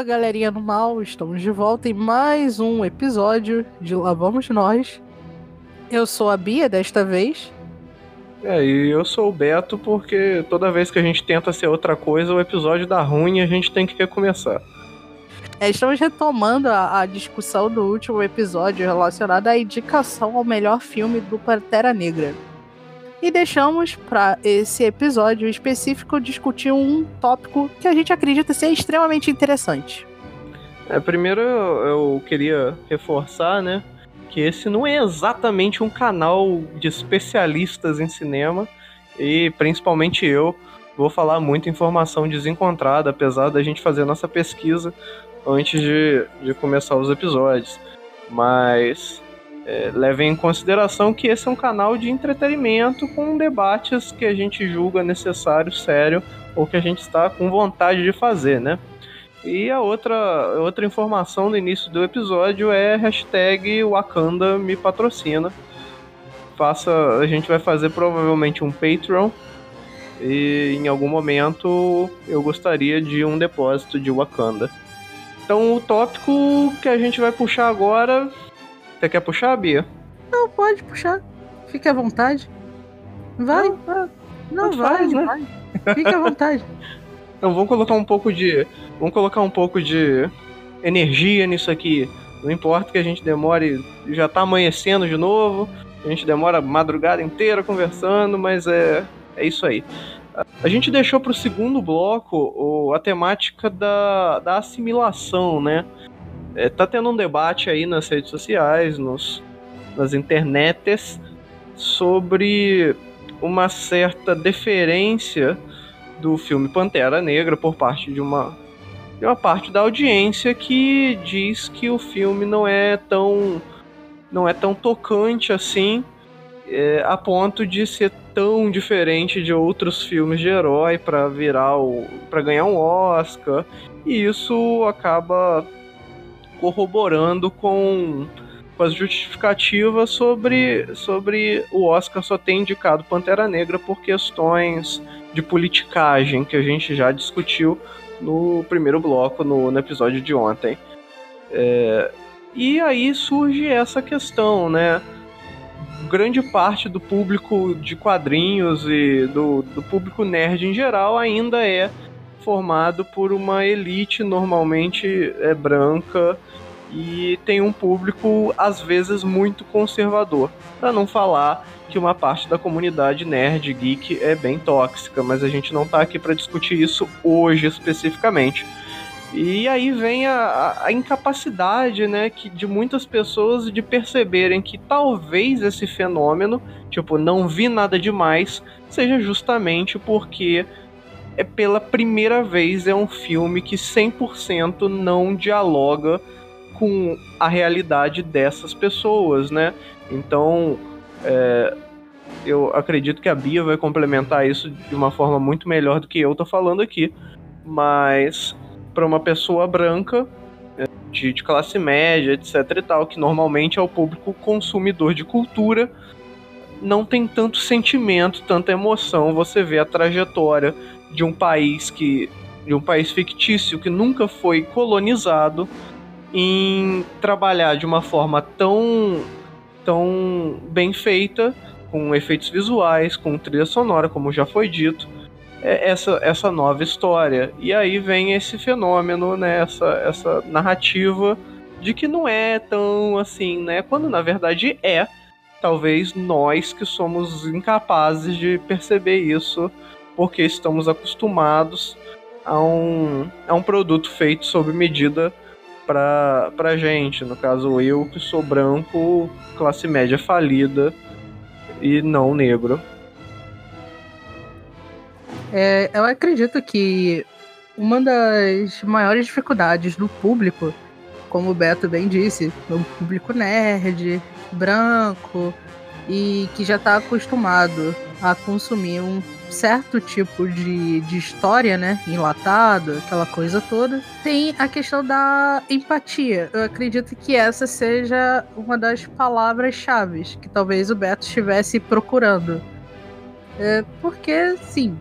Fala galerinha do mal, estamos de volta em mais um episódio de Lá Vamos Nós. Eu sou a Bia desta vez. É, e eu sou o Beto porque toda vez que a gente tenta ser outra coisa, o episódio dá ruim e a gente tem que recomeçar. É, estamos retomando a, a, discussão do último episódio relacionada à indicação ao melhor filme do Pantera Negra. E deixamos para esse episódio específico discutir um tópico que a gente acredita ser extremamente interessante. É, primeiro eu queria reforçar, né, que esse não é exatamente um canal de especialistas em cinema e principalmente eu vou falar muita informação desencontrada, apesar da gente fazer nossa pesquisa antes de, de começar os episódios. Mas é, levem em consideração que esse é um canal de entretenimento com debates que a gente julga necessário, sério, ou que a gente está com vontade de fazer, né? E a outra, outra informação no início do episódio é hashtag Wakanda me patrocina. Faça, a gente vai fazer provavelmente um Patreon e em algum momento eu gostaria de um depósito de Wakanda. Então o tópico que a gente vai puxar agora. Você quer puxar, Bia? Não, pode puxar. Fique à vontade. Vai. Não, não vai, faz, né? vai. Fique à vontade. Então vamos colocar um pouco de. Vamos colocar um pouco de energia nisso aqui. Não importa que a gente demore. Já tá amanhecendo de novo. A gente demora a madrugada inteira conversando, mas é, é isso aí. A gente deixou para o segundo bloco a temática da, da assimilação, né? É, tá tendo um debate aí nas redes sociais, nos, nas internets, sobre uma certa deferência do filme Pantera Negra por parte de uma, de uma parte da audiência que diz que o filme não é tão não é tão tocante assim é, a ponto de ser tão diferente de outros filmes de herói para virar o para ganhar um Oscar. E isso acaba corroborando com, com as justificativas sobre, sobre o Oscar só ter indicado Pantera Negra por questões de politicagem que a gente já discutiu no primeiro bloco, no, no episódio de ontem. É, e aí surge essa questão, né? grande parte do público de quadrinhos e do, do público nerd em geral ainda é formado por uma elite normalmente é branca e tem um público às vezes muito conservador. Para não falar que uma parte da comunidade nerd geek é bem tóxica, mas a gente não está aqui para discutir isso hoje especificamente. E aí vem a, a, incapacidade, né, que, de muitas pessoas de perceberem que talvez esse fenômeno, tipo, não vi nada demais, seja justamente porque é pela primeira vez é um filme que 100% não dialoga com a realidade dessas pessoas, né? Então, é, eu acredito que a Bia vai complementar isso de uma forma muito melhor do que eu tô falando aqui, mas para uma pessoa branca é, de, de, classe média, etc e tal, que normalmente é o público consumidor de cultura, não tem tanto sentimento, tanta emoção. Você vê a trajetória de um país que de um país fictício que nunca foi colonizado em trabalhar de uma forma tão tão bem feita, com efeitos visuais, com trilha sonora, como já foi dito, é, essa, essa nova história. E aí vem esse fenômeno, né, essa, essa narrativa de que não é tão assim, né? Quando na verdade é. Talvez nós que somos incapazes de perceber isso, porque estamos acostumados a um, a um produto feito sob medida pra, pra gente. No caso, eu que sou branco, classe média falida e não negro. É, eu acredito que uma das maiores dificuldades do público, como o Beto bem disse, o público nerd, branco e que já está acostumado a consumir um certo tipo de, de história, né? Enlatado, aquela coisa toda. Tem a questão da empatia. Eu acredito que essa seja uma das palavras-chave que talvez o Beto estivesse procurando. É, porque, sim,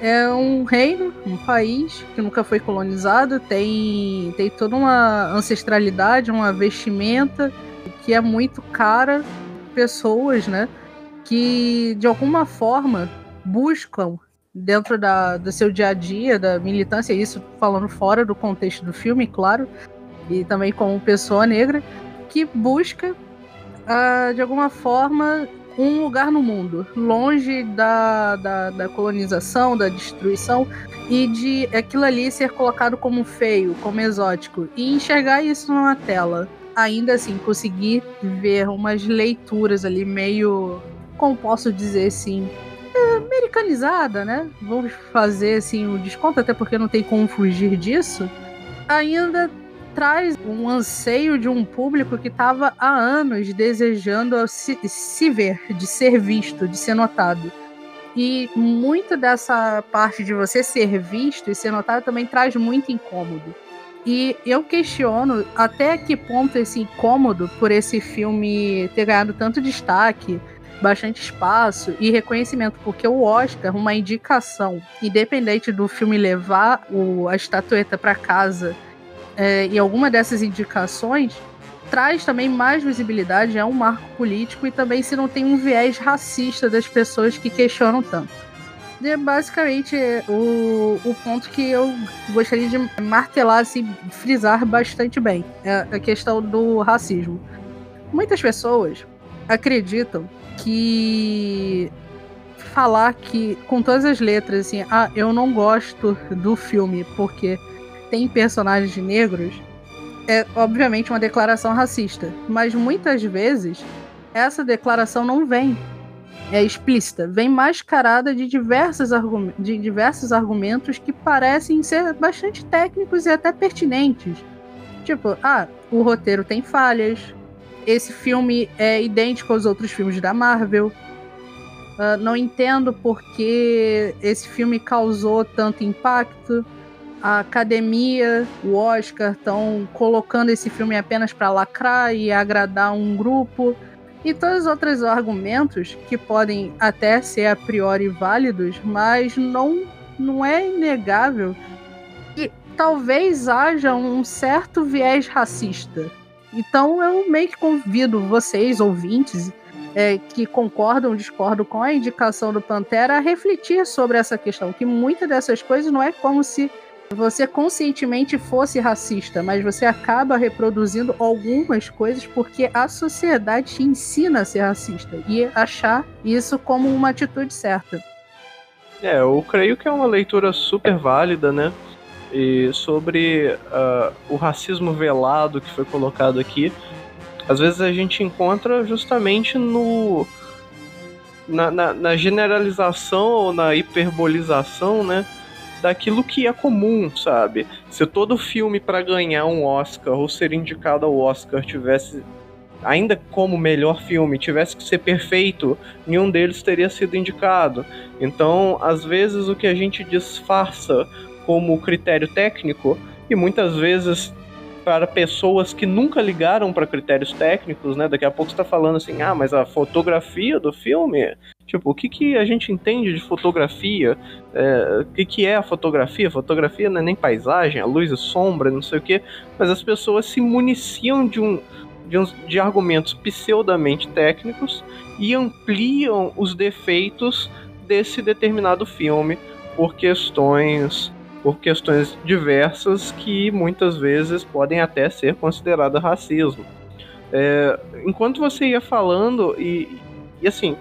é um reino, um país que nunca foi colonizado, tem, tem toda uma ancestralidade, uma vestimenta que é muito cara. Pessoas, né, que de alguma forma buscam dentro da, do seu dia a dia, da militância, isso falando fora do contexto do filme, claro, e também como pessoa negra, que busca, uh, de alguma forma, um lugar no mundo, longe da, da, da, colonização, da destruição, e de aquilo ali ser colocado como feio, como exótico, e enxergar isso numa tela. Ainda assim, conseguir ver umas leituras ali meio. Como posso dizer assim? Americanizada, né? Vamos fazer assim o um desconto, até porque não tem como fugir disso. Ainda traz um anseio de um público que estava há anos desejando se, se ver, de ser visto, de ser notado. E muito dessa parte de você ser visto e ser notado também traz muito incômodo. E eu questiono até que ponto esse incômodo por esse filme ter ganhado tanto destaque, bastante espaço e reconhecimento, porque o Oscar, uma indicação, independente do filme levar o, a estatueta para casa é, e alguma dessas indicações traz também mais visibilidade, é um marco político e também se não tem um viés racista das pessoas que questionam tanto. É basicamente o, o ponto que eu gostaria de martelar, assim, frisar bastante bem, é a questão do racismo. Muitas pessoas acreditam que falar que com todas as letras assim, ah, eu não gosto do filme porque tem personagens negros é obviamente uma declaração racista, mas muitas vezes essa declaração não vem. É explícita, vem mascarada de diversos, de diversos argumentos que parecem ser bastante técnicos e até pertinentes. Tipo, ah, o roteiro tem falhas, esse filme é idêntico aos outros filmes da Marvel. Uh, não entendo por que esse filme causou tanto impacto a academia, o Oscar estão colocando esse filme apenas para lacrar e agradar um grupo. E todos os outros argumentos que podem até ser a priori válidos, mas não, não é inegável que talvez haja um certo viés racista. Então eu meio que convido vocês, ouvintes, é, que concordam discordam com a indicação do Pantera, a refletir sobre essa questão, que muitas dessas coisas não é como se você conscientemente fosse racista, mas você acaba reproduzindo algumas coisas porque a sociedade te ensina a ser racista e achar isso como uma atitude certa. É, eu creio que é uma leitura super válida, né? E sobre uh, o racismo velado que foi colocado aqui, às vezes a gente encontra justamente no na, na, na generalização ou na hiperbolização, né? daquilo que é comum, sabe? Se todo filme para ganhar um Oscar ou ser indicado ao Oscar tivesse ainda como melhor filme tivesse que ser perfeito, nenhum deles teria sido indicado. Então, às vezes o que a gente disfarça como critério técnico e muitas vezes para pessoas que nunca ligaram para critérios técnicos, né? Daqui a pouco está falando assim, ah, mas a fotografia do filme Tipo, o que, que a gente entende de fotografia? É, o que, que é a fotografia? Fotografia não é nem paisagem, a luz e sombra, não sei o que, mas as pessoas se municiam de, um, de, uns, de argumentos pseudamente técnicos e ampliam os defeitos desse determinado filme por questões por questões diversas que muitas vezes podem até ser consideradas racismo. É, enquanto você ia falando e, e assim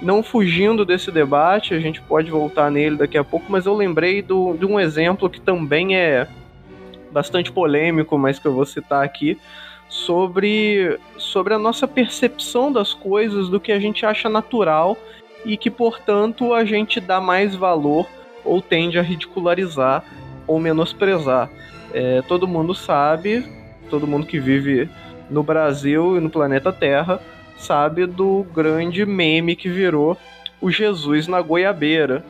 não fugindo desse debate, a gente pode voltar nele daqui a pouco, mas eu lembrei do, de um exemplo que também é bastante polêmico, mas que eu vou citar aqui, sobre, sobre a nossa percepção das coisas, do que a gente acha natural e que, portanto, a gente dá mais valor ou tende a ridicularizar ou menosprezar. É, todo mundo sabe, todo mundo que vive no Brasil e no planeta Terra sabe do grande meme que virou o Jesus na goiabeira.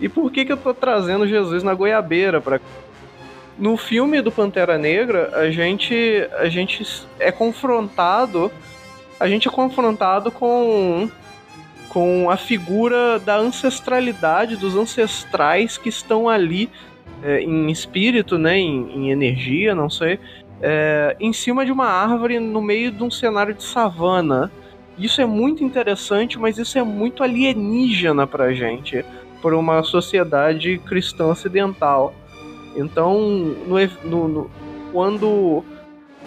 E por que, que eu tô trazendo Jesus na goiabeira para no filme do Pantera Negra, a gente a gente é confrontado, a gente é confrontado com com a figura da ancestralidade, dos ancestrais que estão ali é, em espírito, né, em, em energia, não sei, é, em cima de uma árvore no meio de um cenário de savana. Isso é muito interessante, mas isso é muito alienígena pra gente, por uma sociedade cristã ocidental. Então, no, no, no, quando,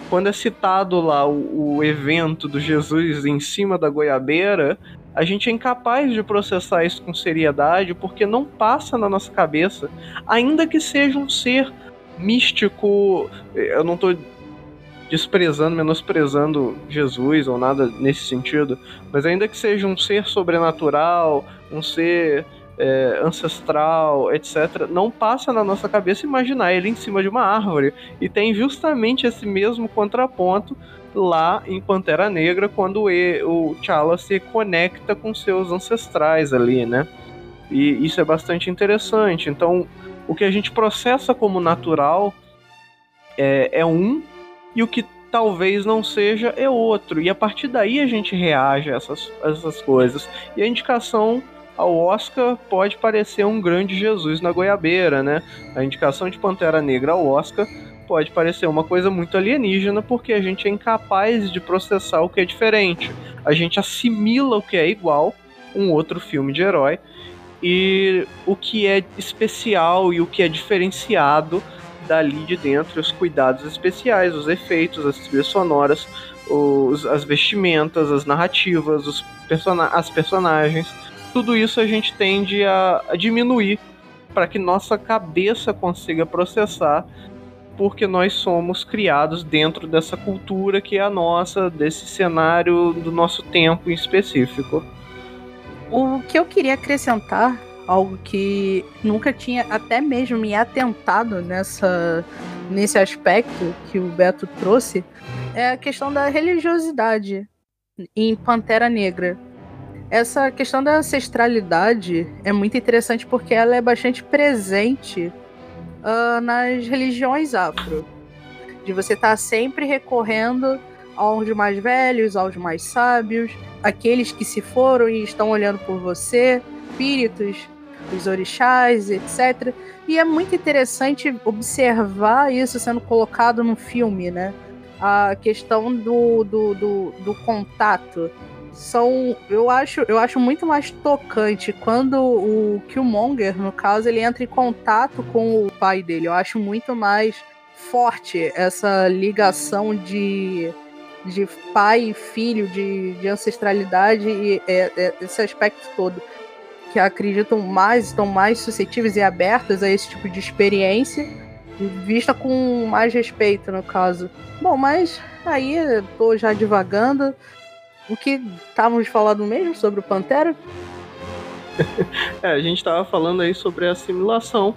quando é citado lá o, o evento do Jesus em cima da goiabeira, a gente é incapaz de processar isso com seriedade porque não passa na nossa cabeça, ainda que seja um ser místico. Eu não estou desprezando, menosprezando Jesus ou nada nesse sentido, mas ainda que seja um ser sobrenatural, um ser é, ancestral, etc., não passa na nossa cabeça imaginar ele em cima de uma árvore. E tem justamente esse mesmo contraponto lá em Pantera Negra, quando o T'Challa se conecta com seus ancestrais ali, né? E isso é bastante interessante. Então, o que a gente processa como natural é, é um, e o que talvez não seja é outro. E a partir daí a gente reage a essas, a essas coisas. E a indicação ao Oscar pode parecer um grande Jesus na goiabeira, né? A indicação de Pantera Negra ao Oscar pode parecer uma coisa muito alienígena porque a gente é incapaz de processar o que é diferente. A gente assimila o que é igual um outro filme de herói e o que é especial e o que é diferenciado dali de dentro, os cuidados especiais, os efeitos, as trilhas sonoras, os, as vestimentas, as narrativas, os person as personagens tudo isso a gente tende a, a diminuir para que nossa cabeça consiga processar, porque nós somos criados dentro dessa cultura que é a nossa, desse cenário do nosso tempo em específico. O que eu queria acrescentar, algo que nunca tinha até mesmo me atentado nessa, nesse aspecto que o Beto trouxe, é a questão da religiosidade em Pantera Negra essa questão da ancestralidade é muito interessante porque ela é bastante presente uh, nas religiões afro. De você estar tá sempre recorrendo aos mais velhos, aos mais sábios, aqueles que se foram e estão olhando por você, espíritos, os orixás, etc. E é muito interessante observar isso sendo colocado no filme, né? A questão do, do, do, do contato são eu acho eu acho muito mais tocante quando o Killmonger no caso ele entra em contato com o pai dele. Eu acho muito mais forte essa ligação de de pai e filho de, de ancestralidade e é, é, esse aspecto todo que acreditam mais estão mais suscetíveis e abertas a esse tipo de experiência vista com mais respeito no caso. Bom mas aí tô já divagando o que estávamos falando mesmo sobre o Pantera? é, a gente estava falando aí sobre a assimilação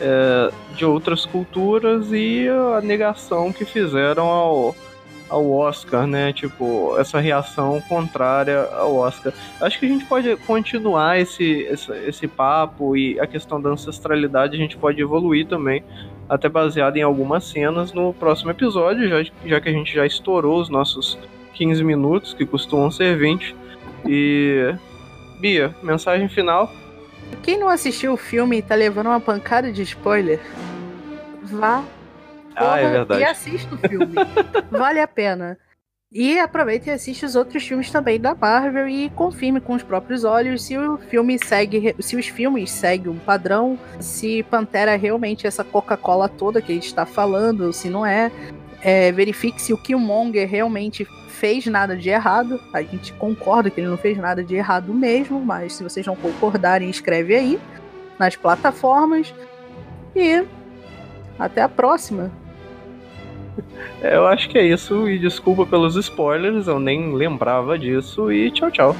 é, de outras culturas e a negação que fizeram ao, ao Oscar, né? Tipo, essa reação contrária ao Oscar. Acho que a gente pode continuar esse, esse, esse papo e a questão da ancestralidade a gente pode evoluir também, até baseado em algumas cenas no próximo episódio, já, já que a gente já estourou os nossos 15 minutos, que costumam ser 20. E. Bia, mensagem final. Quem não assistiu o filme e tá levando uma pancada de spoiler, vá ah, é verdade. e assista o filme. vale a pena. E aproveita e assiste os outros filmes também da Marvel e confirme com os próprios olhos se o filme segue, se os filmes seguem um padrão, se Pantera é realmente essa Coca-Cola toda que a gente está falando, se não é. É verifique se o Killmonger realmente fez nada de errado. A gente concorda que ele não fez nada de errado mesmo, mas se vocês não concordarem, escreve aí nas plataformas. E até a próxima. É, eu acho que é isso. E desculpa pelos spoilers, eu nem lembrava disso. E tchau, tchau.